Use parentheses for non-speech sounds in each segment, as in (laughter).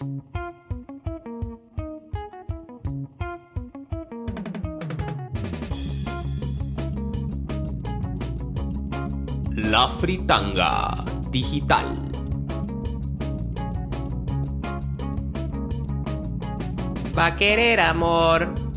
La Fritanga Digital. Va a querer amor.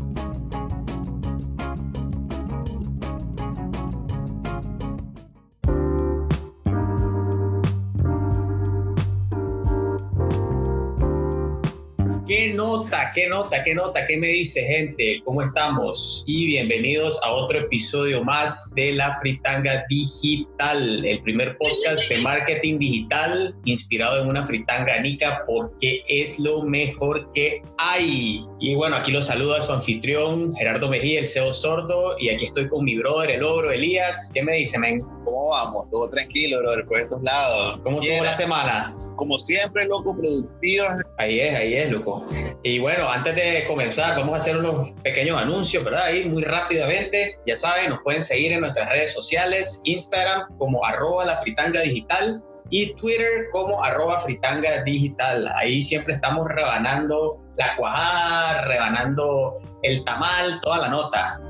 Qué nota, qué nota, qué me dice gente? ¿Cómo estamos? Y bienvenidos a otro episodio más de La Fritanga Digital, el primer podcast de marketing digital inspirado en una fritanga nica porque es lo mejor que hay. Y bueno, aquí los saluda su anfitrión Gerardo Mejía, el CEO sordo, y aquí estoy con mi brother, el ogro Elías. ¿Qué me dice, men? ¿Cómo vamos? Todo tranquilo, brother, por estos lados. ¿Cómo estuvo la semana? Como siempre, loco, productiva. Ahí es, ahí es, loco. Y bueno, antes de comenzar, vamos a hacer unos pequeños anuncios, ¿verdad? Ahí muy rápidamente. Ya saben, nos pueden seguir en nuestras redes sociales, Instagram como arroba la fritanga digital y Twitter como arroba fritanga digital. Ahí siempre estamos rebanando la cuajada, rebanando el tamal, toda la nota.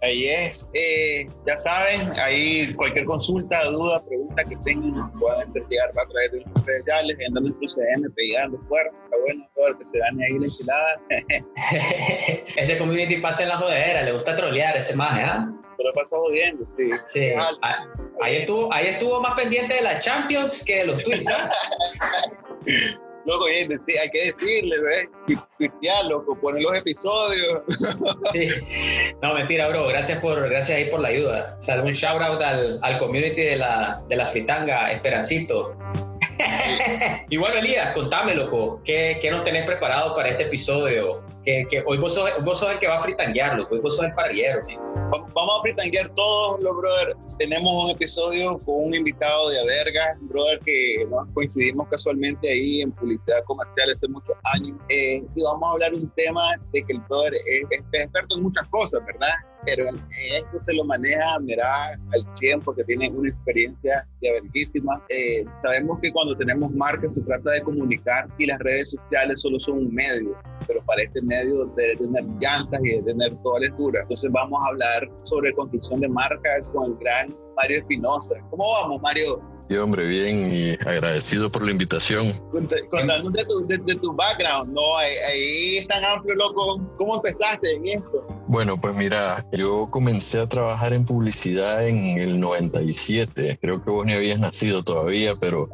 Ahí es. Eh, ya saben, ahí cualquier consulta, duda, pregunta que tengan, pueden llegar a través de nuestras redes sociales, en nuestro CM, pegando fuerte. Está bueno todo el que se gane ahí la enchilada. (laughs) ese community pasa en la jodera, le gusta trolear ese maje, ¿ah? Pero pasa jodiendo, sí. Sí. Ah, Ahí estuvo, ahí estuvo más pendiente de la Champions que de los tweets. (laughs) Loco, hay que decirle. Cristian, loco, poner los episodios. (laughs) Sí. No, mentira, bro. Gracias por, gracias ahí por la ayuda. O sea, un shout out al, al community de la, de la fritanga, Esperancito. y bueno, (laughs) Elías, contame, loco, ¿qué, ¿qué, nos tenés preparado para este episodio? Que, hoy vos sos, vos sos, el que va a fritanguear, loco. Hoy vos sos el parrillero, ¿sí? Vamos a fritanguear todos los brother. Tenemos un episodio con un invitado de Averga, brother que coincidimos casualmente ahí en publicidad comercial hace muchos años. Eh, y vamos a hablar un tema de que el brother es, es experto en muchas cosas, ¿verdad? pero esto se lo maneja, mira, al 100 porque tiene una experiencia verguísima. Eh, sabemos que cuando tenemos marcas se trata de comunicar y las redes sociales solo son un medio, pero para este medio debe tener llantas y debe tener toda lectura. Entonces vamos a hablar sobre construcción de marcas con el gran Mario Espinosa. ¿Cómo vamos, Mario? Sí, hombre, bien y agradecido por la invitación. Contanos de tu, de, de tu background, ¿no? Ahí, ahí es tan amplio, loco. ¿Cómo empezaste en esto? Bueno, pues mira, yo comencé a trabajar en publicidad en el 97. Creo que vos ni habías nacido todavía, pero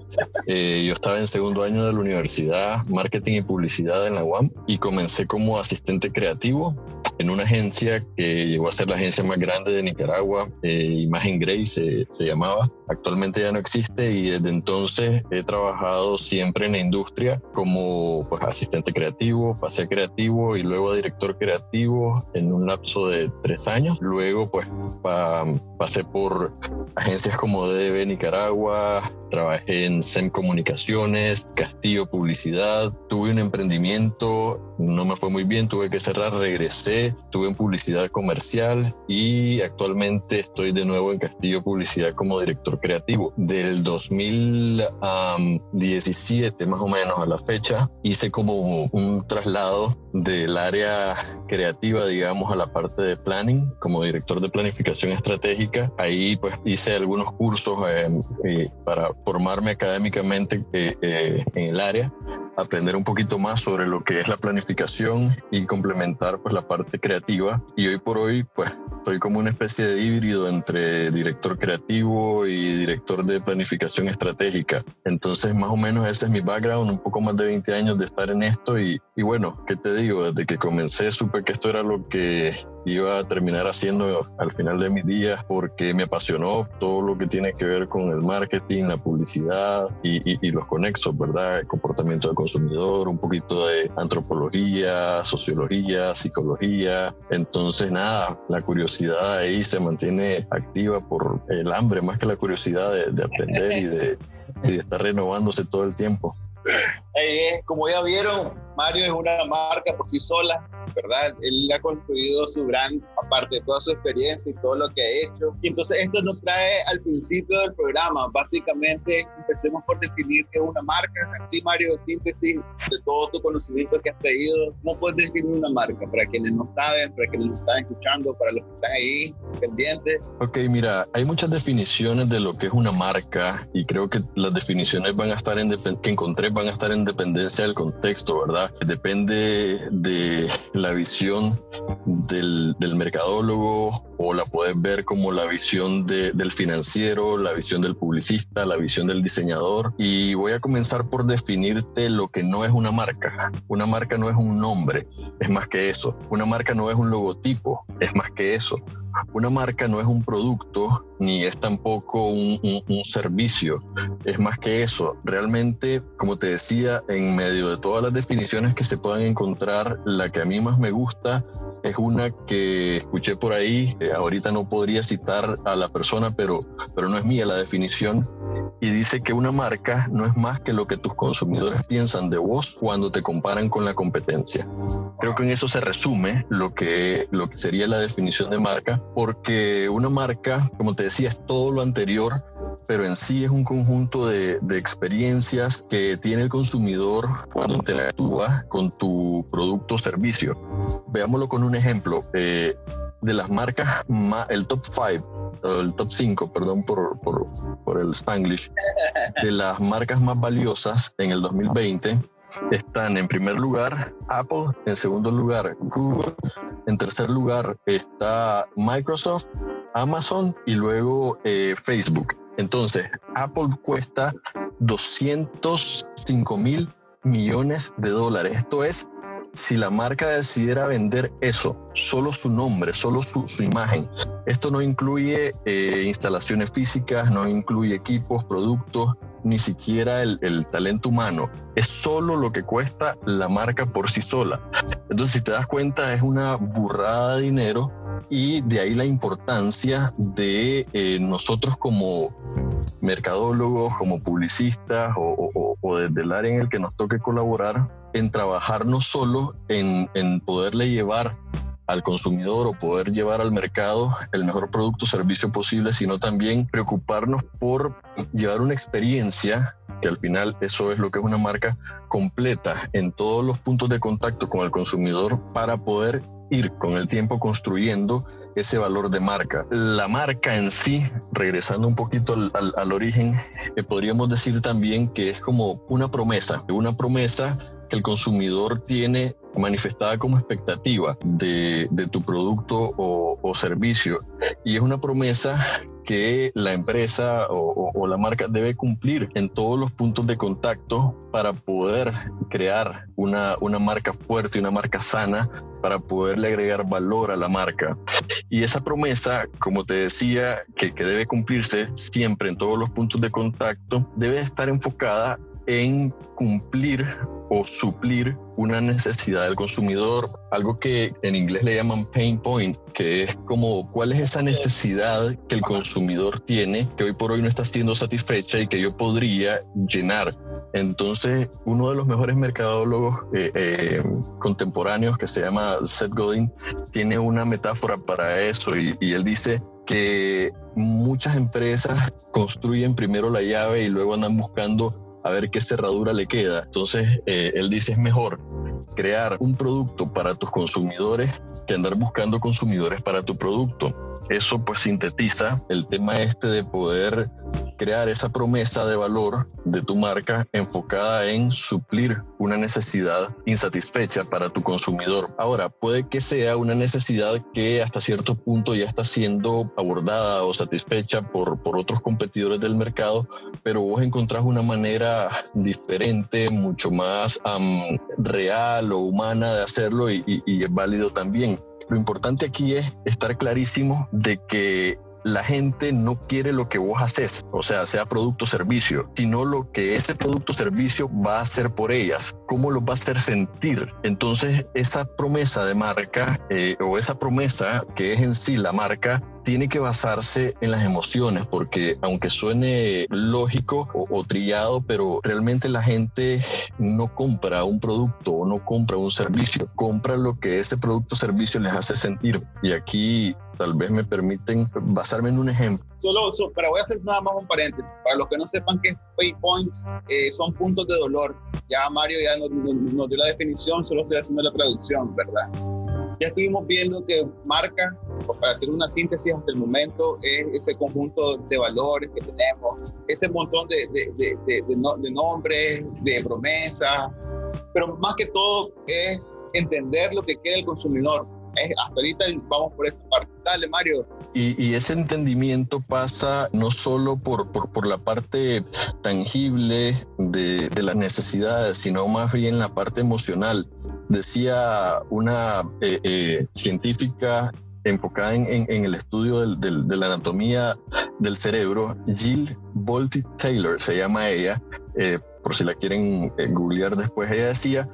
eh, yo estaba en segundo año de la universidad, marketing y publicidad en la UAM, y comencé como asistente creativo en una agencia que llegó a ser la agencia más grande de Nicaragua, eh, Imagen Grey se, llamaba. Actualmente ya no existe y desde entonces he trabajado siempre en la industria como pues, asistente creativo, pasé creativo y luego director creativo en un lapso de tres años. Luego pues pa, pasé por agencias como DB Nicaragua, trabajé en SEM Comunicaciones, Castillo Publicidad, tuve un emprendimiento, no me fue muy bien, tuve que cerrar, regresé, estuve en publicidad comercial y actualmente estoy de nuevo en Castillo Publicidad como director creativo. Del 2017 más o menos a la fecha hice como un traslado del área creativa, digamos, a la parte de planning como director de planificación estratégica. Ahí pues hice algunos cursos eh, eh, para formarme académicamente eh, eh, en el área, aprender un poquito más sobre lo que es la planificación y complementar pues la parte creativa. Y hoy por hoy pues soy como una especie de híbrido entre director creativo y director de planificación estratégica. Entonces más o menos ese es mi background, un poco más de 20 años de estar en esto y, y bueno, ¿qué te digo? Desde que comencé supe que esto era lo que iba a terminar haciendo al final de mis días porque me apasionó todo lo que tiene que ver con el marketing, la publicidad y, y, y los conexos, ¿verdad? El comportamiento del consumidor, un poquito de antropología, sociología, psicología. Entonces, nada, la curiosidad ahí se mantiene activa por el hambre, más que la curiosidad de, de aprender y de, y de estar renovándose todo el tiempo. Eh, como ya vieron, Mario es una marca por sí sola, ¿verdad? Él ha construido su brand, aparte de toda su experiencia y todo lo que ha hecho. Y entonces esto nos trae al principio del programa. Básicamente, empecemos por definir qué es una marca. Así, Mario, de síntesis de todo tu conocimiento que has traído, ¿cómo puedes definir una marca? Para quienes no saben, para quienes nos están escuchando, para los que están ahí pendientes. Ok, mira, hay muchas definiciones de lo que es una marca y creo que las definiciones van a estar en que encontré van a estar en dependencia del contexto, ¿verdad? Depende de la visión del, mercadólogo o la puedes ver como la visión del financiero, la visión del publicista, la visión del diseñador. Y voy a comenzar por definirte lo que no es una marca. Una marca no es un nombre, es más que eso. Una marca no es un logotipo, es más que eso. Una marca no es un producto ni es tampoco un, servicio, es más que eso. Realmente, como te decía, en medio de todas las definiciones que se puedan encontrar, la que a mí más me gusta es una que escuché por ahí, eh, ahorita no podría citar a la persona, pero, pero no es mía la definición, y dice que una marca no es más que lo que tus consumidores piensan de vos cuando te comparan con la competencia. Creo que en eso se resume lo que, lo que sería la definición de marca, porque una marca, como te decía, es todo lo anterior, pero en sí es un conjunto de, de experiencias que tiene el consumidor cuando interactúa con tu producto o servicio. Veámoslo con un ejemplo. Eh, de las marcas, más, el top 5, el top 5, perdón por, por, por el Spanglish, de las marcas más valiosas en el 2020 están en primer lugar Apple, en segundo lugar Google, en tercer lugar está Microsoft, Amazon y luego eh, Facebook. Entonces, Apple cuesta 205 mil millones de dólares. Esto es si la marca decidiera vender eso, solo su nombre, solo su, imagen. Esto no incluye eh, instalaciones físicas, no incluye equipos, productos, ni siquiera el, talento humano. Es solo lo que cuesta la marca por sí sola. Entonces, si te das cuenta, es una burrada de dinero y de ahí la importancia de eh, nosotros como mercadólogos, como publicistas o, o, desde el área en el que nos toque colaborar, en trabajar no solo en, en poderle llevar al consumidor o poder llevar al mercado el mejor producto o servicio posible, sino también preocuparnos por llevar una experiencia, que al final eso es lo que es una marca completa en todos los puntos de contacto con el consumidor para poder ir con el tiempo construyendo ese valor de marca. La marca en sí, regresando un poquito al, origen, eh, podríamos decir también que es como una promesa, una promesa que el consumidor tiene manifestada como expectativa de, tu producto o, servicio. Y es una promesa que la empresa o, la marca debe cumplir en todos los puntos de contacto para poder crear una, una marca fuerte, una marca sana, para poderle agregar valor a la marca. Y esa promesa, como te decía, que, que debe cumplirse siempre en todos los puntos de contacto, debe estar enfocada en cumplir o suplir una necesidad del consumidor, algo que en inglés le llaman pain point, que es como cuál es esa necesidad que el consumidor tiene que hoy por hoy no está siendo satisfecha y que yo podría llenar. Entonces, uno de los mejores mercadólogos eh, eh, contemporáneos que se llama Seth Godin tiene una metáfora para eso y, y él dice que muchas empresas construyen primero la llave y luego andan buscando a ver qué cerradura le queda. Entonces, eh, él dice, es mejor crear un producto para tus consumidores que andar buscando consumidores para tu producto. Eso pues sintetiza el tema este de poder crear esa promesa de valor de tu marca enfocada en suplir una necesidad insatisfecha para tu consumidor. Ahora, puede que sea una necesidad que hasta cierto punto ya está siendo abordada o satisfecha por, por otros competidores del mercado, pero vos encontrás una manera diferente, mucho más real o humana de hacerlo y es válido también. Lo importante aquí es estar clarísimo de que la gente no quiere lo que vos haces, o sea, sea producto o servicio, sino lo que ese producto o servicio va a hacer por ellas, cómo lo va a hacer sentir. Entonces, esa promesa de marca eh, o esa promesa que es en sí la marca tiene que basarse en las emociones, porque aunque suene lógico o, trillado, pero realmente la gente no compra un producto o no compra un servicio, compra lo que ese producto o servicio les hace sentir. Y aquí tal vez me permiten basarme en un ejemplo. Solo, pero voy a hacer nada más un paréntesis. Para los que no sepan qué pay points, eh, son puntos de dolor. Ya Mario ya nos, nos dio la definición, solo estoy haciendo la traducción, ¿verdad? Ya estuvimos viendo que marca, para hacer una síntesis hasta el momento, es ese conjunto de valores que tenemos, ese montón de, de, de, de nombres, de promesas, pero más que todo es entender lo que quiere el consumidor. Es, hasta ahorita vamos por esta parte. Dale, Mario. Y, y ese entendimiento pasa no solo por, por, por la parte tangible de, de, las necesidades, sino más bien la parte emocional. Decía una eh, eh, científica enfocada en, el estudio del, de la anatomía del cerebro, Jill Bolte Taylor, se llama ella, eh, por si la quieren eh, googlear después, ella decía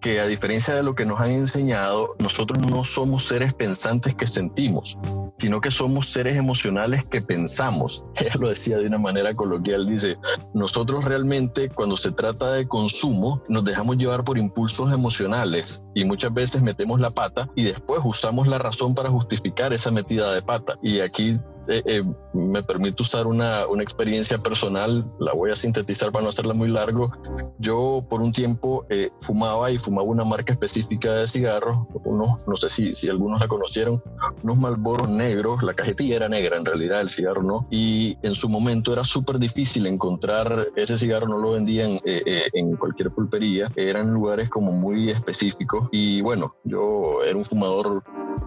que a diferencia de lo que nos han enseñado, nosotros no somos seres pensantes que sentimos, sino que somos seres emocionales que pensamos. (laughs) Ella lo decía de una manera coloquial, dice, nosotros realmente cuando se trata de consumo nos dejamos llevar por impulsos emocionales y muchas veces metemos la pata y después usamos la razón para justificar esa metida de pata. Y aquí eh, eh, me permite usar una, una, experiencia personal, la voy a sintetizar para no hacerla muy largo. Yo por un tiempo eh, fumaba y fumaba una marca específica de cigarros, unos, no sé si, si algunos la conocieron, unos Malboros negros, la cajetilla era negra en realidad, el cigarro no, y en su momento era súper difícil encontrar ese cigarro, no lo vendían eh, eh, en cualquier pulpería, eran lugares como muy específicos y bueno, yo era un fumador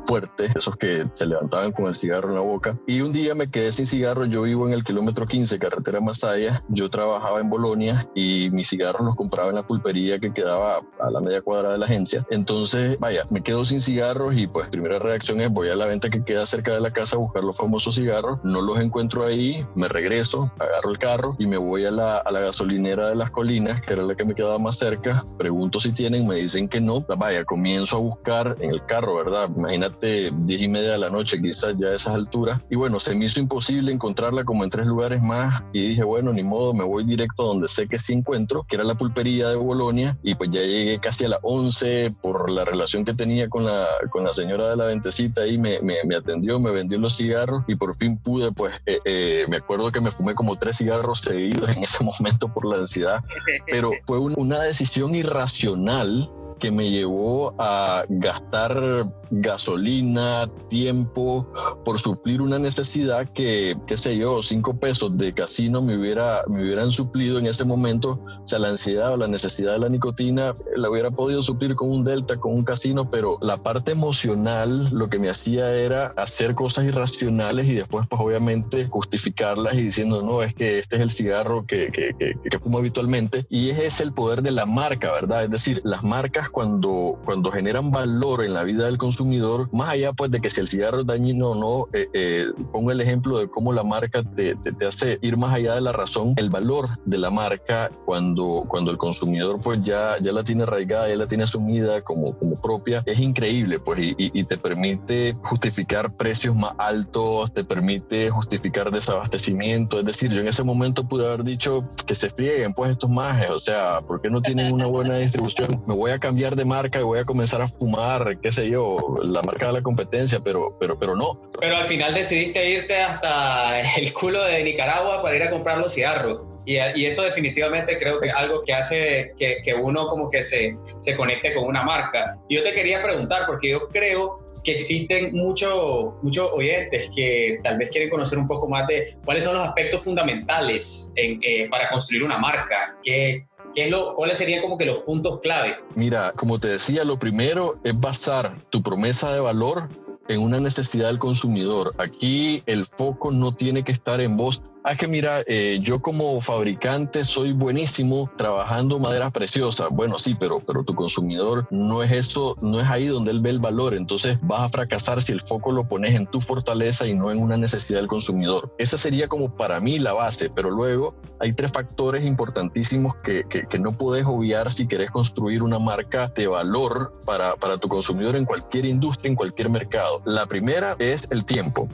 fuerte, esos que se levantaban con el cigarro en la boca. Y un día me quedé sin cigarro, yo vivo en el kilómetro 15, carretera Masaya, yo trabajaba en Bolonia y mis cigarros los compraba en la pulpería que quedaba a la media cuadra de la agencia. Entonces, vaya, me quedo sin cigarros y pues primera reacción es voy a la venta que queda cerca de la casa a buscar los famosos cigarros, no los encuentro ahí, me regreso, agarro el carro y me voy a la, a la gasolinera de las colinas, que era la que me quedaba más cerca, pregunto si tienen, me dicen que no, vaya, comienzo a buscar en el carro, ¿verdad? Imagínate, diez y media de la noche, quizás ya a esas alturas, y bueno, se me hizo imposible encontrarla como en tres lugares más y dije, bueno, ni modo, me voy directo donde sé que sí encuentro, que era la pulpería de Bolonia, y pues ya llegué casi a las 11 por la relación que tenía con la, con la señora de la ventecita y me, atendió, me vendió los cigarros y por fin pude, pues eh, eh, me acuerdo que me fumé como tres cigarros seguidos en ese (laughs) momento por la ansiedad, pero fue un, una decisión irracional que me llevó a gastar gasolina, tiempo por suplir una necesidad que, qué sé yo, cinco pesos de casino me, hubiera, me hubieran suplido en ese momento. O sea, la ansiedad o la necesidad de la nicotina la hubiera podido suplir con un delta, con un casino, pero la parte emocional lo que me hacía era hacer cosas irracionales y después, pues obviamente, justificarlas y diciendo, no, es que este es el cigarro que, que, que, que fumo habitualmente. Y ese es el poder de la marca, ¿verdad? Es decir, las marcas cuando, cuando generan valor en la vida del consumidor, más allá pues de que si el cigarro es dañino o no, eh, eh, pongo el ejemplo de cómo la marca te, te, te, hace ir más allá de la razón, el valor de la marca cuando, cuando el consumidor pues ya, ya la tiene arraigada, ya la tiene asumida como, como propia, es increíble pues y, y, y te permite justificar precios más altos, te permite justificar desabastecimiento, es decir, yo en ese momento pude haber dicho que se frieguen pues estos majes, o sea, ¿por qué no tienen una buena distribución? Me voy a cambiar de marca y voy a comenzar a fumar, qué sé yo, la marca de la competencia, pero, pero, pero no. Pero al final decidiste irte hasta (laughs) el culo de Nicaragua para ir a comprar los cigarros. Y, y eso definitivamente creo que es algo que hace que, que uno como que se, se conecte con una marca. Yo te quería preguntar, porque yo creo que existen muchos muchos oyentes que tal vez quieren conocer un poco más de cuáles son los aspectos fundamentales en, eh, para construir una marca, qué, ¿Qué es lo, ¿Cuáles serían como que los puntos clave? Mira, como te decía, lo primero es basar tu promesa de valor en una necesidad del consumidor. Aquí el foco no tiene que estar en vos Ah, que mira, eh, yo como fabricante soy buenísimo trabajando maderas preciosas. Bueno, sí, pero, pero tu consumidor no es eso, no es ahí donde él ve el valor. Entonces vas a fracasar si el foco lo pones en tu fortaleza y no en una necesidad del consumidor. Esa sería como para mí la base, pero luego hay tres factores importantísimos que, que, que no puedes obviar si querés construir una marca de valor para, para tu consumidor en cualquier industria, en cualquier mercado. La primera es el tiempo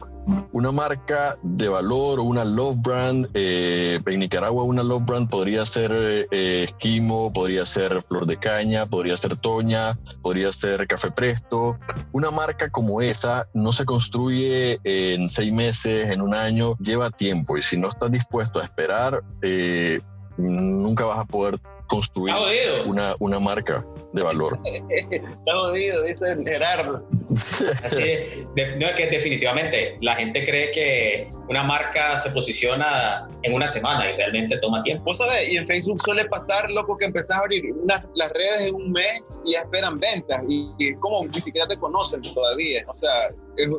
una marca de valor o una love brand, eh, en Nicaragua una love brand podría ser eh, Esquimo, podría ser Flor de Caña, podría ser Toña, podría ser Café Presto. Una marca como esa no se construye en seis meses, en un año, lleva tiempo y si no estás dispuesto a esperar, eh, nunca vas a poder construir una, una marca de valor. (laughs) Está jodido, dice Gerardo. Así es. No, es que definitivamente la gente cree que una marca se posiciona en una semana y realmente toma tiempo. Vos sabés, y en Facebook suele pasar, loco, que empezás a abrir las redes en un mes y ya esperan ventas y, y como ni siquiera te conocen todavía. O sea,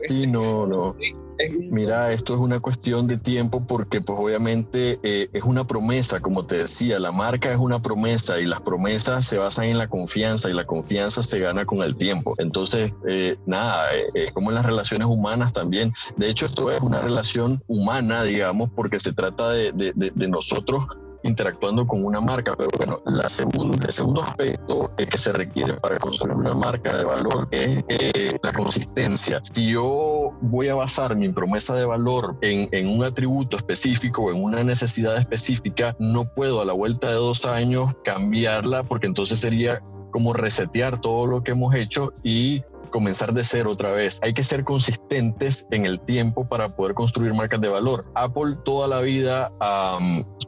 sí, no, (laughs) no. Mira, esto es una cuestión de tiempo porque pues obviamente eh, es una promesa, como te decía, la marca es una promesa y las promesas se basan en la confianza y la confianza se gana con el tiempo. Entonces, eh, nada, eh, es como en las relaciones humanas también. De hecho, esto es una relación humana, digamos, porque se trata de, de, de nosotros interactuando con una marca. Pero bueno, el segundo aspecto que se requiere para construir una marca de valor es eh, la consistencia. Si yo voy a basar mi promesa de valor en un atributo específico o en una necesidad específica, no puedo a la vuelta de dos años cambiarla porque entonces sería como resetear todo lo que hemos hecho y comenzar de cero otra vez. Hay que ser consistentes en el tiempo para poder construir marcas de valor. Apple toda la vida,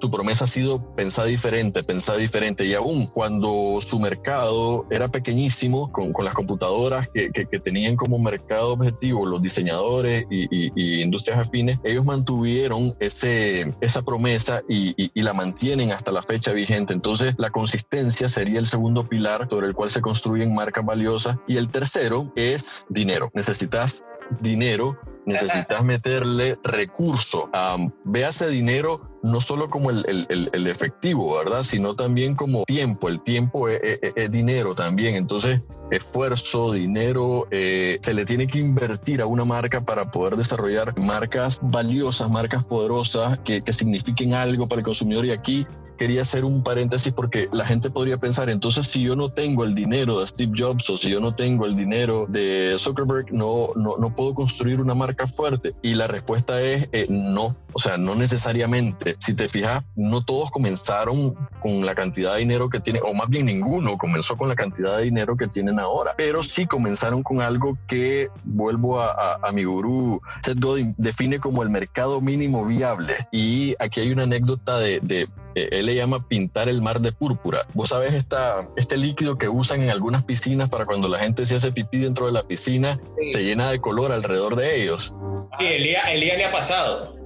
su promesa ha sido pensar diferente, pensar diferente. Y aún cuando su mercado era pequeñísimo, con, con las computadoras que, que, tenían como mercado objetivo los diseñadores y, y, industrias afines, ellos mantuvieron ese, esa promesa y, y la mantienen hasta la fecha vigente. Entonces, la consistencia sería el segundo pilar sobre el cual se construyen marcas valiosas. Y el tercero es dinero. Necesitas dinero, necesitas (laughs) meterle recurso. Um, véase dinero no solo como el, el, el, efectivo, ¿verdad? Sino también como tiempo. El tiempo es, dinero también. Entonces, esfuerzo, dinero, eh, se le tiene que invertir a una marca para poder desarrollar marcas valiosas, marcas poderosas que, que signifiquen algo para el consumidor. Y aquí quería hacer un paréntesis porque la gente podría pensar, entonces si yo no tengo el dinero de Steve Jobs o si yo no tengo el dinero de Zuckerberg, no, no, no puedo construir una marca fuerte. Y la respuesta es eh, no, o sea, no necesariamente. Si te fijas, no todos comenzaron con la cantidad de dinero que tienen, o más bien ninguno comenzó con la cantidad de dinero que tienen ahora, pero sí comenzaron con algo que, vuelvo a, a, mi gurú, Seth Godin, define como el mercado mínimo viable. Y aquí hay una anécdota de, de eh, él le llama pintar el mar de púrpura. Vos sabés esta, este líquido que usan en algunas piscinas para cuando la gente se hace pipí dentro de la piscina, se llena de color alrededor de ellos. Sí, Elías, Elías le ha pasado. (laughs)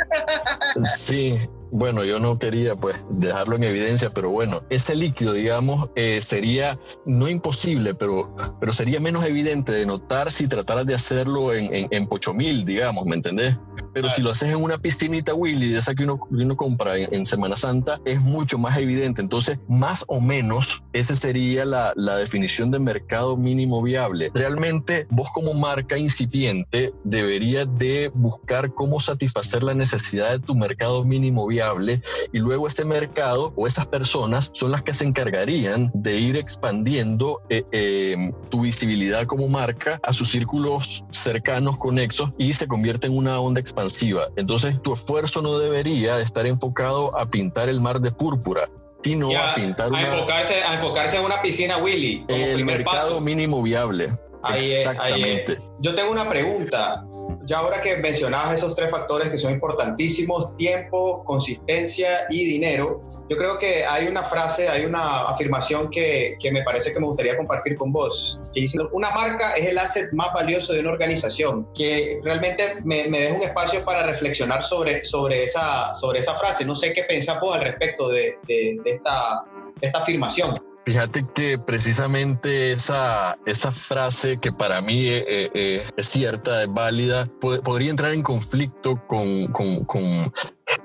Sí, bueno, yo no quería pues dejarlo en evidencia, pero bueno, ese líquido, digamos, eh, sería no imposible, pero, pero sería menos evidente de notar si trataras de hacerlo en, en, en Pochomil, digamos, ¿me entendés? Pero si lo haces en una piscinita Willy, de esa que uno, uno compra en, Semana Santa, es mucho más evidente. Entonces, más o menos, esa sería la, la definición de mercado mínimo viable. Realmente, vos como marca incipiente deberías de buscar cómo satisfacer la necesidad de tu mercado mínimo viable y luego ese mercado o esas personas son las que se encargarían de ir expandiendo eh, eh, tu visibilidad como marca a sus círculos cercanos, conexos y se convierte en una onda expansiva. Entonces tu esfuerzo no debería estar enfocado a pintar el mar de púrpura, sino a pintar a enfocarse, a enfocarse en una piscina Willy. el mercado mínimo viable. Exactamente. Yo tengo una pregunta ya ahora que mencionabas esos tres factores que son importantísimos, tiempo, consistencia y dinero, yo creo que hay una frase, hay una afirmación que, que me parece que me gustaría compartir con vos, que dice, una marca es el asset más valioso de una organización, que realmente me, me deja un espacio para reflexionar sobre, sobre, esa, sobre esa frase. No sé qué pensás vos al respecto de, de, de esta, de esta afirmación. Fíjate que precisamente esa, esa frase que para mí eh, eh, eh, es cierta, es válida, podría entrar en conflicto con, con, con,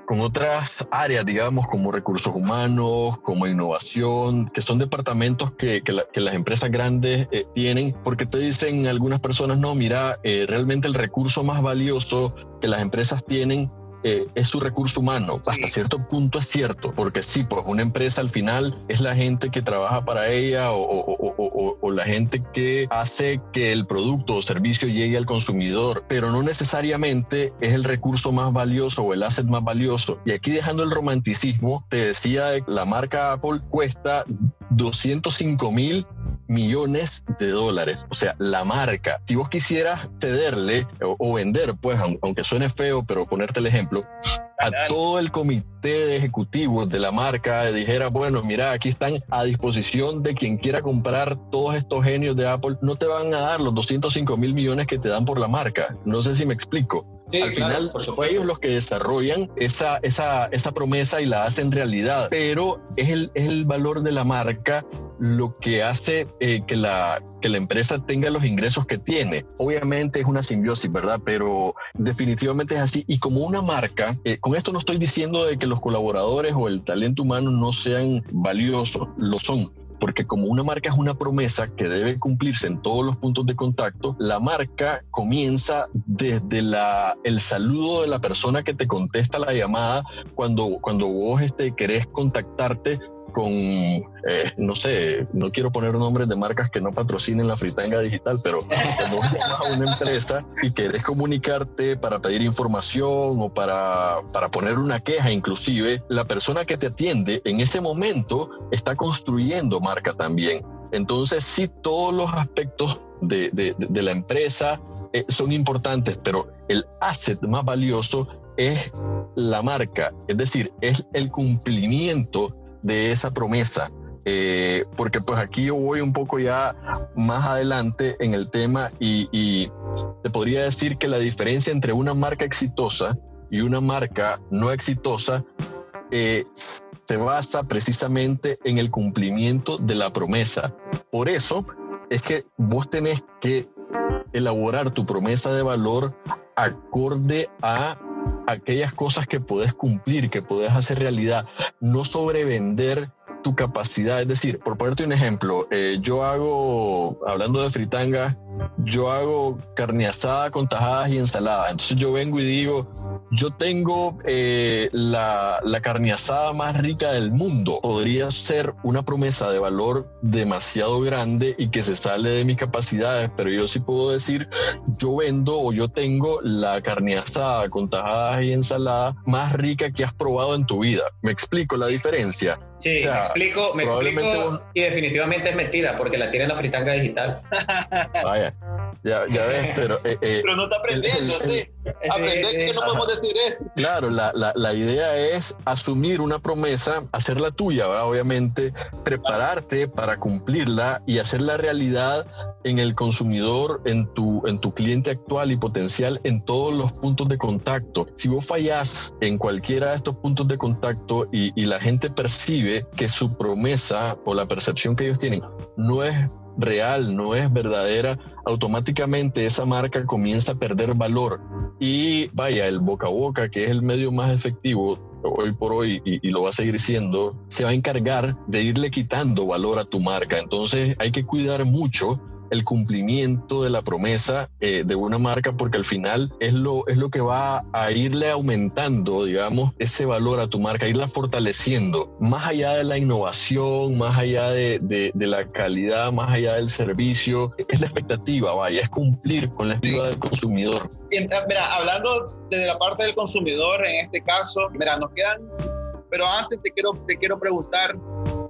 con, otras áreas, digamos, como recursos humanos, como innovación, que son departamentos que, que, que las empresas grandes tienen, porque te dicen algunas personas, no, mira, realmente el recurso más valioso que las empresas tienen eh, es su recurso humano. Hasta cierto punto es cierto, porque sí, pues una empresa al final es la gente que trabaja para ella o, la gente que hace que el producto o servicio llegue al consumidor, pero no necesariamente es el recurso más valioso o el asset más valioso. Y aquí dejando el romanticismo, te decía, la marca Apple cuesta 205 mil millones de dólares. O sea, la marca, si vos quisieras cederle o, vender, pues, aunque suene feo, pero ponerte el ejemplo, a todo el comité de ejecutivos de la marca dijera, bueno, mira, aquí están a disposición de quien quiera comprar todos estos genios de Apple, no te van a dar los 205 mil millones que te dan por la marca. No sé si me explico. Al final son ellos los que desarrollan esa, esa, esa promesa y la hacen realidad, pero es el, es el valor de la marca lo que hace eh, que, la, que la empresa tenga los ingresos que tiene. Obviamente es una simbiosis, ¿verdad? Pero definitivamente es así. Y como una marca, eh, con esto no estoy diciendo de que los colaboradores o el talento humano no sean valiosos, lo son porque como una marca es una promesa que debe cumplirse en todos los puntos de contacto, la marca comienza desde la, el saludo de la persona que te contesta la llamada cuando, cuando vos este, querés contactarte con, eh, no sé, no quiero poner nombres de marcas que no patrocinen la fritanga digital, pero (laughs) cuando llamas a una empresa y querés comunicarte para pedir información o para, para poner una queja inclusive, la persona que te atiende en ese momento está construyendo marca también. Entonces, sí, todos los aspectos de, de, de la empresa eh, son importantes, pero el asset más valioso es la marca, es decir, es el cumplimiento de esa promesa. Eh, porque pues aquí yo voy un poco ya más adelante en el tema y, te podría decir que la diferencia entre una marca exitosa y una marca no exitosa eh, se basa precisamente en el cumplimiento de la promesa. Por eso es que vos tenés que elaborar tu promesa de valor acorde a aquellas cosas que puedes cumplir, que puedes hacer realidad, no sobrevender tu capacidad. Es decir, por ponerte un ejemplo, eh, yo hago, hablando de fritanga, yo hago carne asada con tajadas y ensalada. Entonces yo vengo y digo, yo tengo eh, la, la carne asada más rica del mundo. Podría ser una promesa de valor demasiado grande y que se sale de mis capacidades, pero yo sí puedo decir, yo vendo o yo tengo la carne asada con tajadas y ensalada más rica que has probado en tu vida. ¿Me explico la diferencia? Sí, me explico, me explico y definitivamente es mentira porque la tiene la fritanga digital. Vaya, ya, ya ves, (laughs) pero... Eh, eh, pero no está aprendiendo, sí. Aprender que no podemos decir eso. Claro, la, la, la, idea es asumir una promesa, hacerla tuya, obviamente, prepararte para cumplirla y hacerla realidad en el consumidor, en tu, en tu cliente actual y potencial en todos los puntos de contacto. Si vos fallás en cualquiera de estos puntos de contacto y, y la gente percibe que su promesa o la percepción que ellos tienen no es real, no es verdadera, automáticamente esa marca comienza a perder valor. Y vaya, el boca a boca, que es el medio más efectivo hoy por hoy y, lo va a seguir siendo, se va a encargar de irle quitando valor a tu marca. Entonces hay que cuidar mucho el cumplimiento de la promesa eh, de una marca porque al final es lo, es lo que va a irle aumentando, digamos, ese valor a tu marca, irla fortaleciendo, más allá de la innovación, más allá de, de, la calidad, más allá del servicio, es la expectativa, vaya, es cumplir con la expectativa del consumidor. Mira, hablando desde la parte del consumidor, en este caso, mira, nos quedan, pero antes te quiero, te quiero preguntar,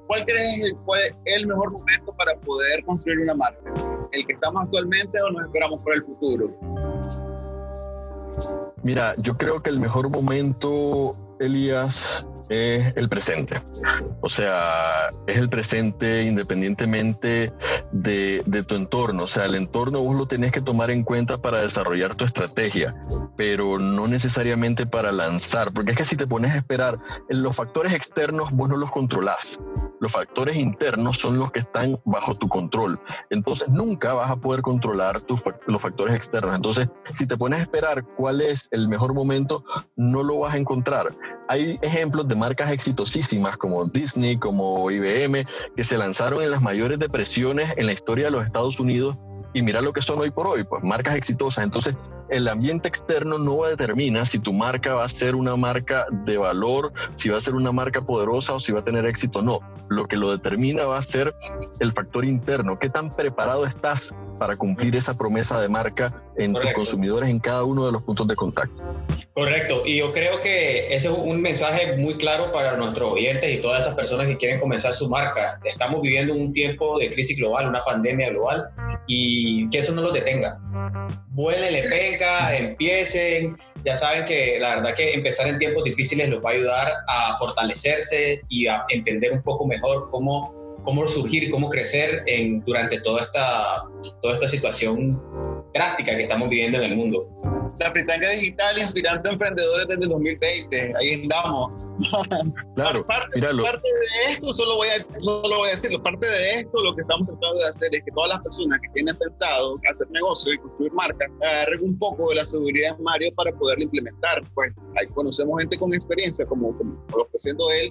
¿Cuál crees cuál es el mejor momento para poder construir una marca? ¿El que estamos actualmente o nos esperamos por el futuro? Mira, yo creo que el mejor momento, Elías, es el presente. O sea, es el presente independientemente de, de, tu entorno. O sea, el entorno vos lo tenés que tomar en cuenta para desarrollar tu estrategia, pero no necesariamente para lanzar, porque es que si te pones a esperar, los factores externos vos no los controlás. Los factores internos son los que están bajo tu control. Entonces nunca vas a poder controlar los factores externos. Entonces, si te pones a esperar cuál es el mejor momento, no lo vas a encontrar. Hay ejemplos de marcas exitosísimas como Disney, como IBM, que se lanzaron en las mayores depresiones en la historia de los Estados Unidos y mira lo que son hoy por hoy, pues marcas exitosas. Entonces, el ambiente externo no determina si tu marca va a ser una marca de valor, si va a ser una marca poderosa o si va a tener éxito o no. Lo que lo determina va a ser el factor interno. ¿Qué tan preparado estás para cumplir esa promesa de marca en tus consumidores en cada uno de los puntos de contacto? Correcto, y yo creo que ese es un mensaje muy claro para nuestros oyentes y todas esas personas que quieren comenzar su marca. Estamos viviendo un tiempo de crisis global, una pandemia global, y que eso no los detenga. Vuelen, le venga, empiecen. Ya saben que la verdad que empezar en tiempos difíciles los va a ayudar a fortalecerse y a entender un poco mejor cómo, cómo surgir, cómo crecer en, durante toda esta, toda esta situación drástica que estamos viviendo en el mundo. La Fritanga Digital inspirando a emprendedores desde el 2020. Ahí andamos. (laughs) Claro, parte, parte, de esto, solo voy, a, solo voy a decirlo, parte de esto lo que estamos tratando de hacer es que todas las personas que tienen pensado hacer negocio y construir marcas agarren un poco de la seguridad de Mario para poderlo implementar. Pues ahí conocemos gente con experiencia, como, como lo está haciendo él,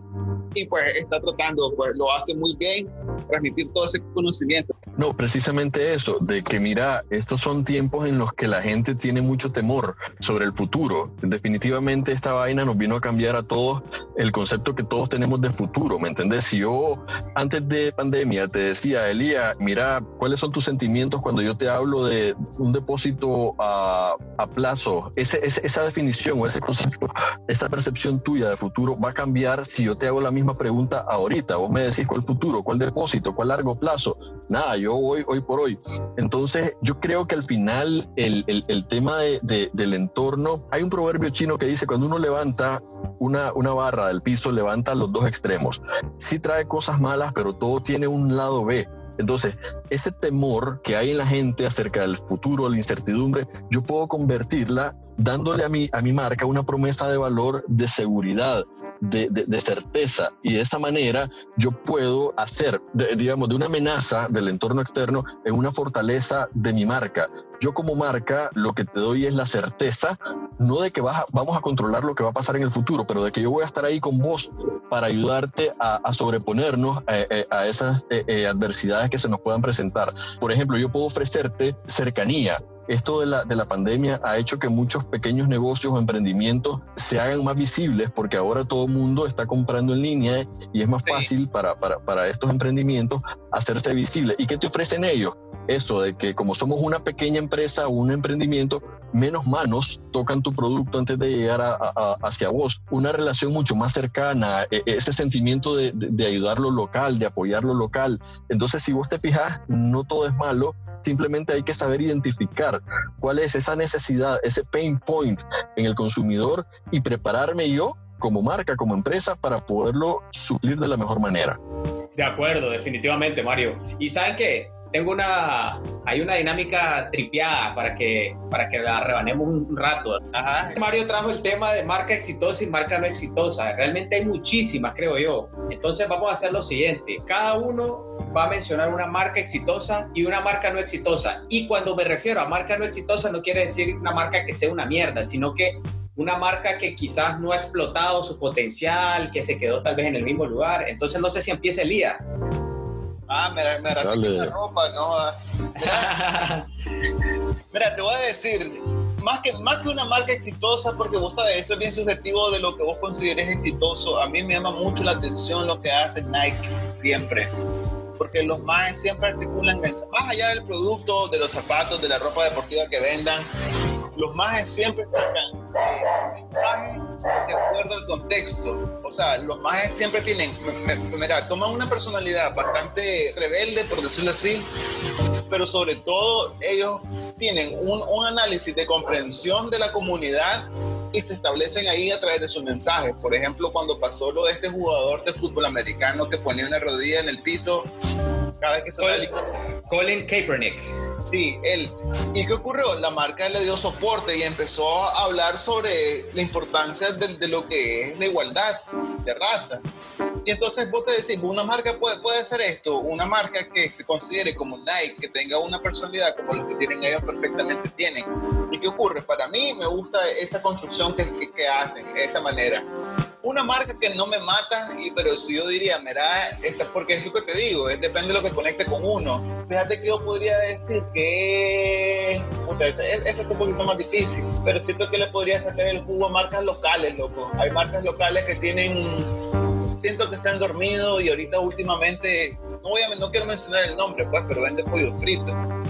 y pues está tratando, pues lo hace muy bien, transmitir todo ese conocimiento. No, precisamente eso, de que mira, estos son tiempos en los que la gente tiene mucho temor sobre el futuro. Definitivamente esta vaina nos vino a cambiar a todos el concepto que todos tenemos de futuro, ¿me entendés? Si yo antes de pandemia te decía, Elía, mira, ¿cuáles son tus sentimientos cuando yo te hablo de un depósito a, a plazo? Ese, esa definición o ese concepto, esa percepción tuya de futuro va a cambiar si yo te hago la misma pregunta ahorita. Vos me decís cuál futuro, cuál depósito, cuál largo plazo. Nada, yo voy hoy por hoy. Entonces, yo creo que al final el, el, tema de, de, del entorno, hay un proverbio chino que dice, cuando uno levanta una, una barra del piso, levanta los dos extremos. Sí trae cosas malas, pero todo tiene un lado B. Entonces, ese temor que hay en la gente acerca del futuro, la incertidumbre, yo puedo convertirla dándole a mi, a mi marca una promesa de valor de seguridad, de, certeza y de esa manera yo puedo hacer, de, digamos, de una amenaza del entorno externo en una fortaleza de mi marca. Yo como marca lo que te doy es la certeza, no de que vas vamos a controlar lo que va a pasar en el futuro, pero de que yo voy a estar ahí con vos para ayudarte a, sobreponernos a, a esas eh, eh, adversidades que se nos puedan presentar. Por ejemplo, yo puedo ofrecerte cercanía, esto de la, de la pandemia ha hecho que muchos pequeños negocios o emprendimientos se hagan más visibles porque ahora todo el mundo está comprando en línea y es más sí. fácil para, para, para estos emprendimientos hacerse visibles. ¿Y qué te ofrecen ellos? Eso de que como somos una pequeña empresa o un emprendimiento, menos manos tocan tu producto antes de llegar a, a, hacia vos. Una relación mucho más cercana, ese sentimiento de, de, de ayudar lo local, de apoyar lo local. Entonces, si vos te fijas, no todo es malo, simplemente hay que saber identificar cuál es esa necesidad, ese pain point en el consumidor y prepararme yo como marca, como empresa, para poderlo suplir de la mejor manera. De acuerdo, definitivamente, Mario. Y saben qué, tengo una, hay una dinámica tripeada para que, para que la rebanemos un rato. Ajá. Mario trajo el tema de marca exitosa y marca no exitosa. Realmente hay muchísimas, creo yo. Entonces vamos a hacer lo siguiente. Cada uno va a mencionar una marca exitosa y una marca no exitosa. Y cuando me refiero a marca no exitosa no quiere decir una marca que sea una mierda, sino que una marca que quizás no ha explotado su potencial, que se quedó tal vez en el mismo lugar. Entonces no sé si empieza el día. Ah, me, me la ropa, no. Mira, (laughs) mira, te voy a decir, más que, más que una marca exitosa, porque vos sabes, eso es bien subjetivo de lo que vos consideres exitoso. A mí me llama mucho la atención lo que hace Nike siempre. Porque los más siempre articulan, más allá del producto, de los zapatos, de la ropa deportiva que vendan, los majes siempre sacan mensajes de acuerdo al contexto. O sea, los majes siempre tienen, mira, toman una personalidad bastante rebelde, por decirlo así, pero sobre todo ellos tienen un, un análisis de comprensión de la comunidad y se establecen ahí a través de sus mensajes. Por ejemplo, cuando pasó lo de este jugador de fútbol americano que ponía una rodilla en el piso cada vez que Colin, Colin Kaepernick. Sí, él. ¿Y qué ocurrió? La marca le dio soporte y empezó a hablar sobre la importancia de, de lo que es la igualdad de raza. Y entonces vos te decís, una marca puede, puede ser esto, una marca que se considere como Nike, que tenga una personalidad como los que tienen ellos perfectamente tienen. ¿Y qué ocurre? Para mí me gusta esa construcción que, que, que hacen, esa manera. Una marca que no me mata, y, pero si yo diría, mira, esta, porque es lo que te digo, es, depende de lo que conecte con uno. Fíjate que yo podría decir que ese, es un poquito más difícil, pero siento que le podría sacar el jugo a marcas locales, loco. Hay marcas locales que tienen, siento que se han dormido y ahorita últimamente, no, voy no quiero mencionar el nombre, pues, pero vende pollo frito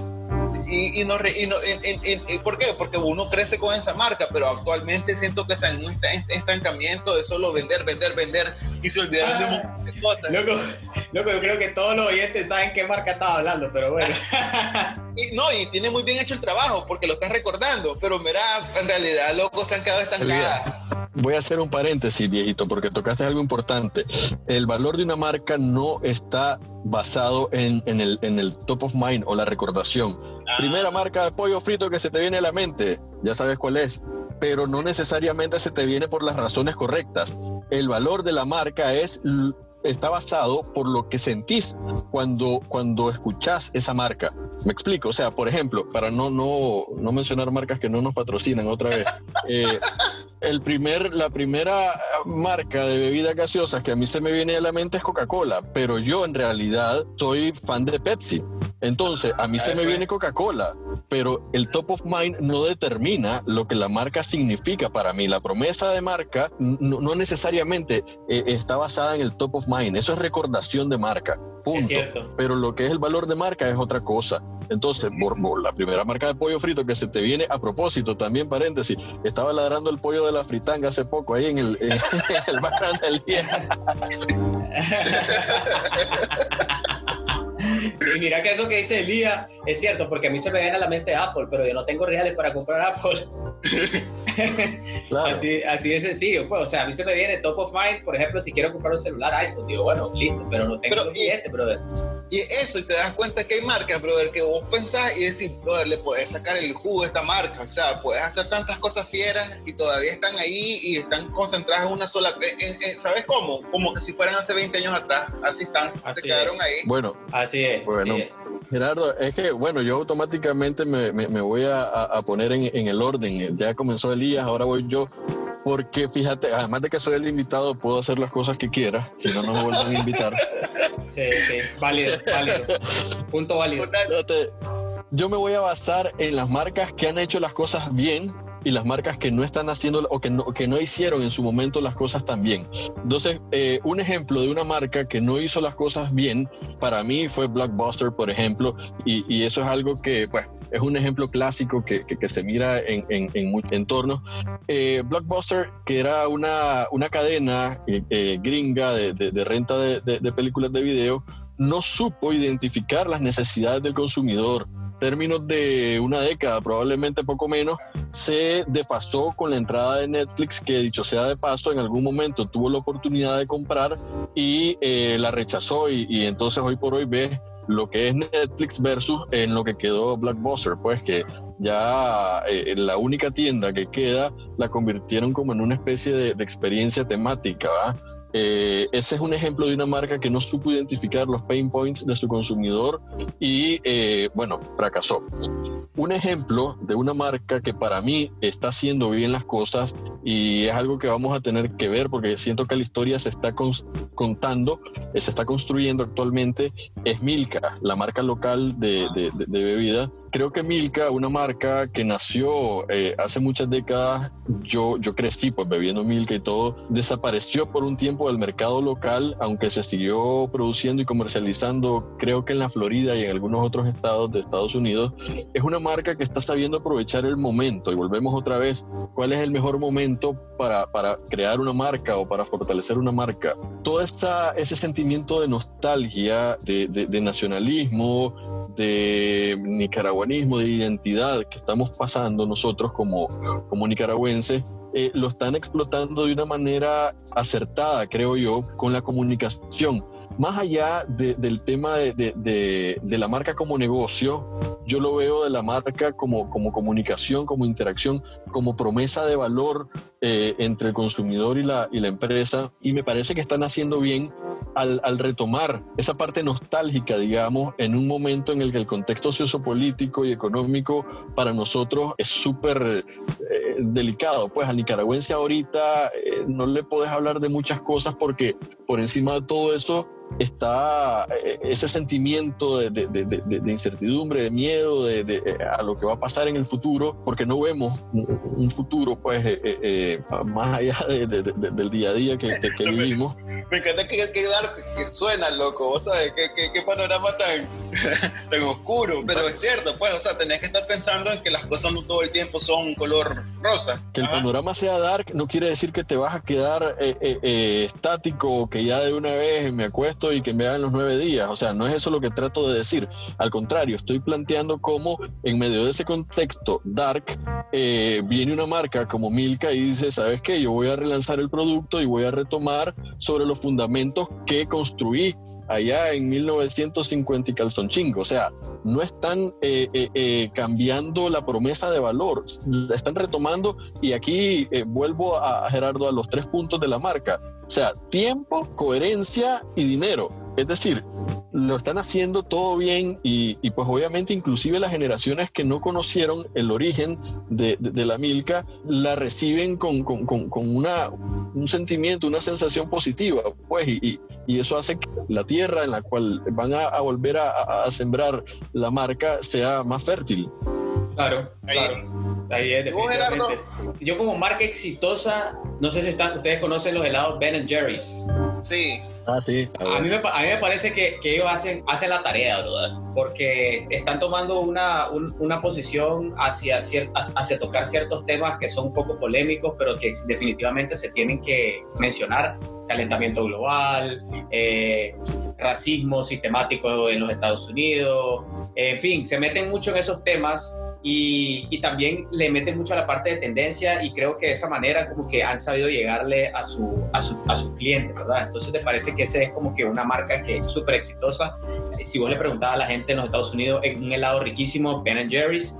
y, no, y, no y, ¿Por qué? Porque uno crece con esa marca, pero actualmente siento que está en un estancamiento de solo vender, vender, vender y se olvidaron de un ah. montón de cosas. Loco, loco, yo creo que todos los oyentes saben qué marca estaba hablando, pero bueno. (laughs) y, no, y tiene muy bien hecho el trabajo porque lo estás recordando, pero mira, en realidad, loco, se han quedado estancadas. Voy a hacer un paréntesis, viejito, porque tocaste algo importante. El valor de una marca no está basado en, el, en el top of mind o la recordación. Ah. Primera marca de pollo frito que se te viene a la mente, ya sabes cuál es, pero no necesariamente se te viene por las razones correctas. El valor de la marca es está basado por lo que sentís cuando, cuando escuchás esa marca. Me explico, o sea, por ejemplo, para no, no, no mencionar marcas que no nos patrocinan otra vez, (laughs) eh, el primer, la primera marca de bebidas gaseosas que a mí se me viene a la mente es Coca-Cola, pero yo en realidad soy fan de Pepsi. Entonces, a mí se me viene Coca-Cola, pero el top of mind no determina lo que la marca significa para mí. La promesa de marca no, necesariamente eh, está basada en el top of mind, eso es recordación de marca. Punto. Pero lo que es el valor de marca es otra cosa. Entonces, por, la primera marca de pollo frito que se te viene a propósito, también paréntesis, estaba ladrando el pollo de la fritanga hace poco ahí en el, en, (laughs) el bar del día. (laughs) Y mira que eso que dice Elías es cierto, porque a mí se me viene a la mente Apple, pero yo no tengo reales para comprar Apple. (laughs) así, así de sencillo, pues, o sea, a mí se me viene top of mind, por ejemplo, si quiero comprar un celular iPhone, digo, bueno, listo, pero no tengo billete, brother. Y eso, y te das cuenta que hay marcas, brother, que vos pensás y decís, brother, le podés sacar el jugo a esta marca, o sea, puedes hacer tantas cosas fieras y todavía están ahí y están concentradas en una sola, ¿sabes cómo? Como que si fueran hace 20 años atrás, así están, se quedaron ahí. Bueno, así es. Bueno. Gerardo, es que, bueno, yo automáticamente me, me, voy a, a poner en, en, el orden. Ya comenzó Elías, ahora voy yo. Porque fíjate, además de que soy el invitado, puedo hacer las cosas que quiera, si no, no me vuelven a invitar. (laughs) Sí, sí, válido, válido. Punto válido. Yo me voy a basar en las marcas que han hecho las cosas bien y las marcas que no están haciendo o que no, que no hicieron en su momento las cosas tan bien. Entonces, eh, un ejemplo de una marca que no hizo las cosas bien para mí fue Blockbuster, por ejemplo, y, y eso es algo que, pues, es un ejemplo clásico que, que, se mira en, en, en muchos entornos. Eh, Blockbuster, que era una, una cadena eh, gringa de, de, de renta de, de películas de video, no supo identificar las necesidades del consumidor términos de una década, probablemente poco menos, se desfasó con la entrada de Netflix, que dicho sea de paso, en algún momento tuvo la oportunidad de comprar y eh, la rechazó y, y, entonces hoy por hoy ves lo que es Netflix versus en lo que quedó Blockbuster, pues que ya eh, la única tienda que queda la convirtieron como en una especie de, de experiencia temática, ¿va? Eh, ese es un ejemplo de una marca que no supo identificar los pain points de su consumidor y, eh, bueno, fracasó. Un ejemplo de una marca que para mí está haciendo bien las cosas y es algo que vamos a tener que ver porque siento que la historia se está contando, eh, se está construyendo actualmente, es Milka, la marca local de, bebida creo que Milka, una marca que nació eh, hace muchas décadas, yo, yo crecí pues bebiendo Milka y todo, desapareció por un tiempo del mercado local, aunque se siguió produciendo y comercializando, creo que en la Florida y en algunos otros estados de Estados Unidos. Es una marca que está sabiendo aprovechar el momento y volvemos otra vez, ¿cuál es el mejor momento para, para crear una marca o para fortalecer una marca? Todo esta, ese sentimiento de nostalgia, de, de, de nacionalismo, de nicaraguanismo, de identidad que estamos pasando nosotros como, como nicaragüenses, eh, lo están explotando de una manera acertada, creo yo, con la comunicación. Más allá del tema de, de, de, la marca como negocio, yo lo veo de la marca como, como comunicación, como interacción, como promesa de valor eh, entre el consumidor y la, y la empresa. Y me parece que están haciendo bien al, al, retomar esa parte nostálgica, digamos, en un momento en el que el contexto sociopolítico y económico para nosotros es súper eh, delicado. Pues al nicaragüense ahorita eh, no le puedes hablar de muchas cosas porque por encima de todo eso está eh, ese sentimiento de, de, de, de, incertidumbre, de miedo de, a lo que va a pasar en el futuro, porque no vemos un, futuro pues eh, eh, más allá del día a día que, que, (laughs) vivimos. Me encanta que, que, que suena, loco, o sea, qué, qué panorama tan, (laughs) tan oscuro, pero es cierto, pues, o sea, tenés que estar pensando en que las cosas no todo el tiempo son color rosa. Que el panorama sea dark no quiere decir que te vas a quedar estático, que ya de una vez me acuesto y que me hagan los nueve días. O sea, no es eso lo que trato de decir. Al contrario, estoy planteando cómo en medio de ese contexto dark eh, viene una marca como Milka y dice, ¿sabes qué? Yo voy a relanzar el producto y voy a retomar sobre los fundamentos que construí allá en 1950 y calzonchingo. O sea, no están eh, eh, cambiando la promesa de valor, la están retomando y aquí vuelvo a Gerardo a los tres puntos de la marca. O sea, tiempo, coherencia y dinero. Es decir, lo están haciendo todo bien y, pues obviamente inclusive las generaciones que no conocieron el origen de, la Milka la reciben con, una, un sentimiento, una sensación positiva, pues y, eso hace que la tierra en la cual van a, volver a, sembrar la marca sea más fértil. Claro, claro. Ahí es, definitivamente. Yo como marca exitosa, no sé si están, ustedes conocen los helados Ben Jerry's. Sí. Ah, sí. A, mí, me, a mí me parece que, que, ellos hacen, hacen la tarea, ¿verdad? Porque están tomando una, una posición hacia, hacia tocar ciertos temas que son un poco polémicos, pero que definitivamente se tienen que mencionar. Calentamiento global, eh, racismo sistemático en los Estados Unidos, en fin, se meten mucho en esos temas y, también le meten mucho a la parte de tendencia y creo que de esa manera como que han sabido llegarle a su, a su, a su cliente, ¿verdad? Entonces te parece que esa es como que una marca que es súper exitosa. Si vos le preguntabas a la gente en los Estados Unidos, un helado riquísimo, Ben Jerry's,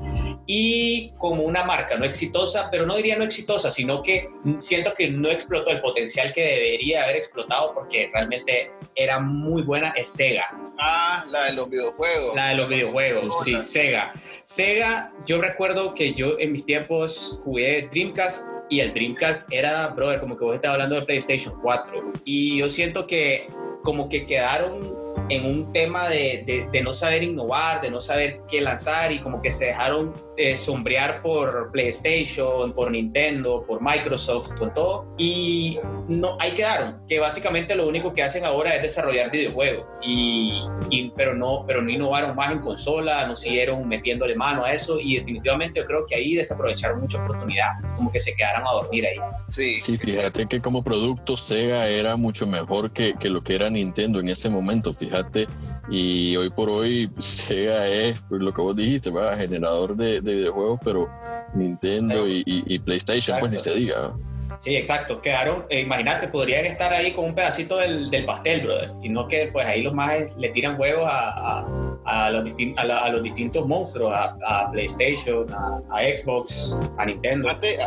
y como una marca no exitosa, pero no diría no exitosa, sino que siento que no explotó el potencial que debería haber explotado porque realmente era muy buena, es Sega. Ah, la de los videojuegos. La de los videojuegos, sí, Sega. Sega, yo recuerdo que yo en mis tiempos jugué Dreamcast y el Dreamcast era, brother, como que vos estabas hablando de PlayStation 4. Y yo siento que como que quedaron en un tema de, de, no saber innovar, de no saber qué lanzar y como que se dejaron eh, sombrear por PlayStation, por Nintendo, por Microsoft, con todo. Y no, ahí quedaron, que básicamente lo único que hacen ahora es desarrollar videojuegos. Y, y, pero, no, pero no innovaron más en consola, no siguieron metiéndole mano a eso y definitivamente yo creo que ahí desaprovecharon mucha oportunidad, como que se quedaron a dormir ahí. Sí, sí fíjate que como producto Sega era mucho mejor que, que lo que era Nintendo en ese momento, fíjate y hoy por hoy (laughs) Sega es pues, lo que vos dijiste, generador de, videojuegos, pero Nintendo y, PlayStation, pues ni se diga. Sí, exacto. Quedaron, eh, imagínate, podrían estar ahí con un pedacito del, pastel, brother. Y no que pues ahí los más le tiran huevos a, a, los, a, los, distintos monstruos, a, PlayStation, a, Xbox, a Nintendo. Antes,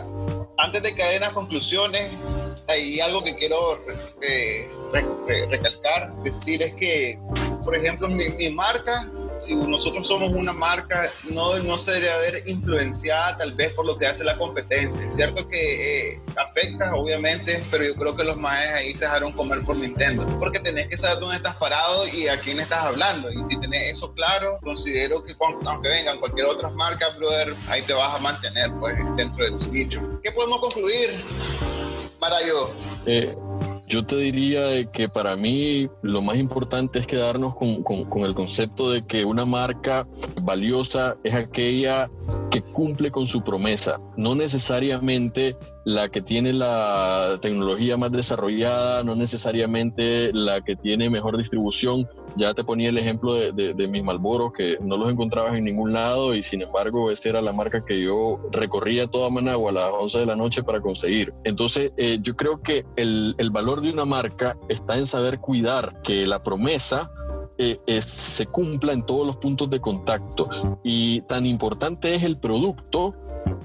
antes de caer en las conclusiones, hay algo que quiero eh, recalcar, decir es que, por ejemplo, mi, marca, si nosotros somos una marca, no, no se debe ver influenciada tal vez por lo que hace la competencia. Es cierto que eh, afecta, obviamente, pero yo creo que los maes ahí se dejaron comer por Nintendo, porque tenés que saber dónde estás parado y a quién estás hablando. Y si tenés eso claro, considero que aunque vengan cualquier otra marca, brother, ahí te vas a mantener pues dentro de tu nicho. ¿Qué podemos concluir? Marayo. Eh, yo te diría que para mí lo más importante es quedarnos con, con, el concepto de que una marca valiosa es aquella que cumple con su promesa, no necesariamente la que tiene la tecnología más desarrollada, no necesariamente la que tiene mejor distribución. Ya te ponía el ejemplo de, de, mis Malboros, que no los encontrabas en ningún lado y sin embargo esta era la marca que yo recorría toda Managua a las 11 de la noche para conseguir. Entonces eh, yo creo que el, el valor de una marca está en saber cuidar que la promesa eh, eh, se cumpla en todos los puntos de contacto. Y tan importante es el producto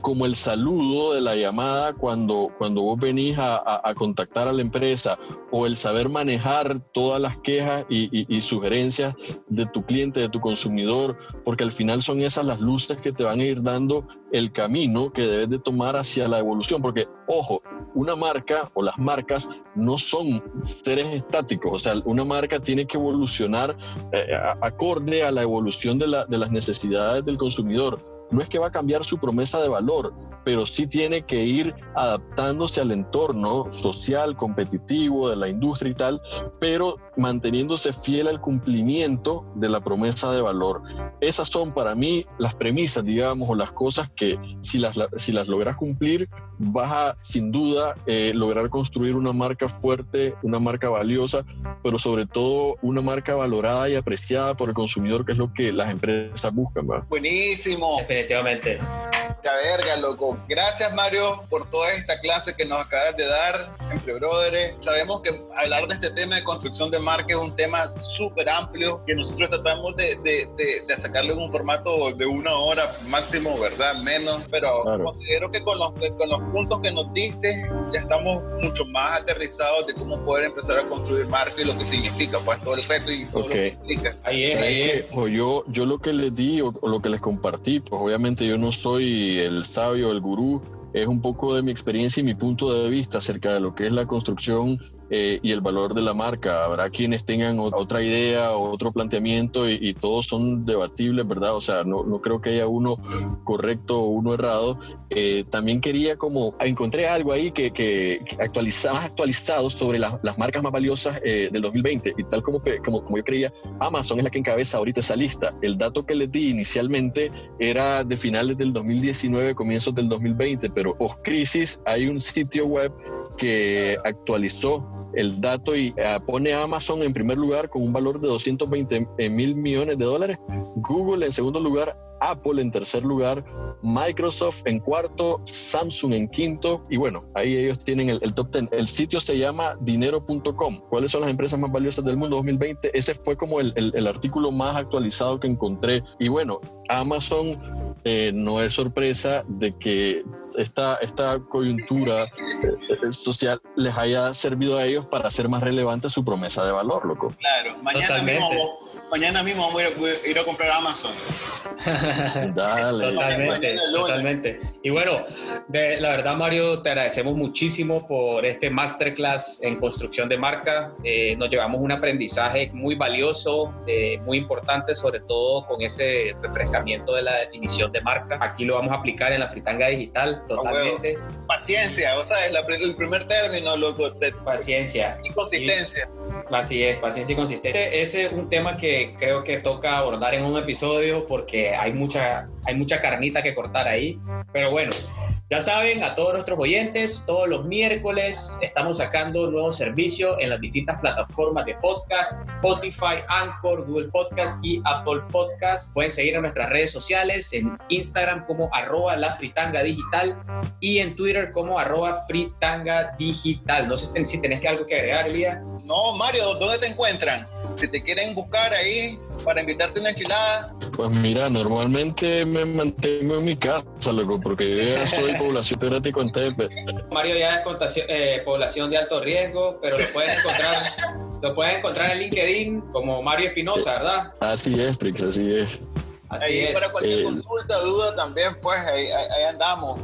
como el saludo de la llamada cuando, cuando vos venís a, contactar a la empresa o el saber manejar todas las quejas y, sugerencias de tu cliente, de tu consumidor, porque al final son esas las luces que te van a ir dando el camino que debes de tomar hacia la evolución, porque ojo, una marca o las marcas no son seres estáticos, o sea, una marca tiene que evolucionar eh, acorde a la evolución de, la, de las necesidades del consumidor no es que va a cambiar su promesa de valor, pero sí tiene que ir adaptándose al entorno social, competitivo de la industria y tal, pero manteniéndose fiel al cumplimiento de la promesa de valor. Esas son para mí las premisas, digamos, o las cosas que si las, si las logras cumplir, vas a sin duda eh, lograr construir una marca fuerte, una marca valiosa, pero sobre todo una marca valorada y apreciada por el consumidor, que es lo que las empresas buscan. Buenísimo. Definitivamente. Ya verga, loco. Gracias, Mario, por toda esta clase que nos acabas de dar entre brothers. Sabemos que hablar de este tema de construcción de marca es un tema súper amplio que nosotros tratamos de, de, de, sacarle un formato de una hora máximo, ¿verdad? Menos, pero considero que con los, con los puntos que nos diste ya estamos mucho más aterrizados de cómo poder empezar a construir marca y lo que significa, pues todo el reto y todo lo que implica. Ahí es, ahí es. yo, yo lo que les di o, o lo que les compartí, pues obviamente yo no soy el sabio, el gurú, es un poco de mi experiencia y mi punto de vista acerca de lo que es la construcción eh, y el valor de la marca. Habrá quienes tengan otra idea otro planteamiento y, todos son debatibles, ¿verdad? O sea, no, no, creo que haya uno correcto o uno errado. Eh, también quería como, encontré algo ahí que, que, más actualizado sobre las marcas más valiosas eh, del 2020 y tal como, como, como yo creía, Amazon es la que encabeza ahorita esa lista. El dato que les di inicialmente era de finales del 2019, comienzos del 2020, pero post crisis hay un sitio web que actualizó el dato y eh, pone a Amazon en primer lugar con un valor de 220 mil millones de dólares, Google en segundo lugar, Apple en tercer lugar, Microsoft en cuarto, Samsung en quinto y bueno, ahí ellos tienen el, top ten. El sitio se llama dinero.com. ¿Cuáles son las empresas más valiosas del mundo 2020? Ese fue como el, el artículo más actualizado que encontré y bueno, Amazon eh, no es sorpresa de que esta, esta coyuntura eh, social les haya servido a ellos para hacer más relevante su promesa de valor, loco. Claro, mañana mismo mañana mismo voy a ir a comprar Amazon. (laughs) Dale. Totalmente, totalmente. Y bueno, de, la verdad, Mario, te agradecemos muchísimo por este masterclass en construcción de marca. Eh, nos llevamos un aprendizaje muy valioso, eh, muy importante, sobre todo con ese refrescamiento de la definición de marca. Aquí lo vamos a aplicar en la fritanga digital, totalmente. paciencia, o sea, el primer término, loco. paciencia. Y consistencia. así es, paciencia y consistencia. Ese es un tema que creo que toca abordar en un episodio porque hay mucha, hay mucha carnita que cortar ahí. Pero bueno, ya saben, a todos nuestros oyentes, todos los miércoles estamos sacando nuevos servicios en las distintas plataformas de podcast, Spotify, Anchor, Google Podcast y Apple Podcast. Pueden seguir en nuestras redes sociales, en Instagram como arroba la fritanga digital y en Twitter como arroba fritanga digital. No sé si tenés algo que agregar, Elías. No, Mario, ¿dónde te encuentran? Si te quieren buscar ahí para invitarte una enchilada. Pues mira, normalmente me mantengo en mi casa, loco, porque yo ya soy (laughs) población teórica en Tepe. Mario ya es eh, población de alto riesgo, pero lo pueden encontrar, lo pueden encontrar en LinkedIn como Mario Espinosa, ¿verdad? Así es, Prix, así es. Así ahí es. para cualquier eh, consulta, duda también, pues ahí, ahí andamos.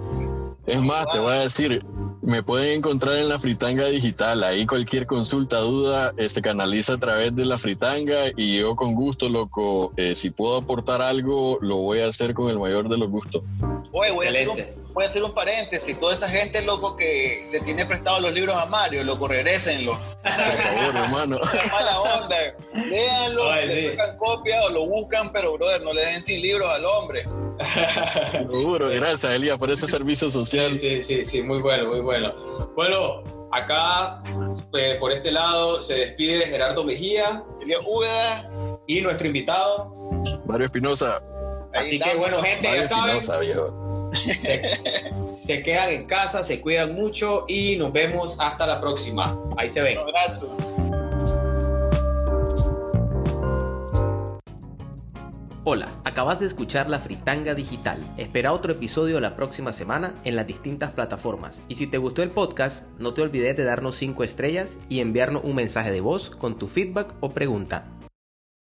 Es más, te voy a decir, me pueden encontrar en la Fritanga Digital. Ahí cualquier consulta, duda, este canaliza a través de la Fritanga y yo con gusto, loco, eh, si puedo aportar algo, lo voy a hacer con el mayor de los gustos. Oye, voy a, hacer un, voy a hacer un paréntesis. Toda esa gente, loco, que le tiene prestado los libros a Mario, loco, regrésenlo. Por favor, hermano. (laughs) mala onda. Léanlo, le sacan copia o lo buscan, pero, brother, no le den sin libros al hombre. (laughs) Seguro, gracias Elías por ese servicio social. Sí, sí, sí, muy bueno, muy bueno. Bueno, acá eh, por este lado se despide Gerardo Mejía. Y nuestro invitado. Mario Espinosa. Así que bueno, gente, ya saben. Se, quedan en casa, se cuidan mucho y nos vemos hasta la próxima. Ahí se ven. Un abrazo. Hola, acabas de escuchar La Fritanga Digital. Espera otro episodio la próxima semana en las distintas plataformas. Y si te gustó el podcast, no te olvides de darnos 5 estrellas y enviarnos un mensaje de voz con tu feedback o pregunta.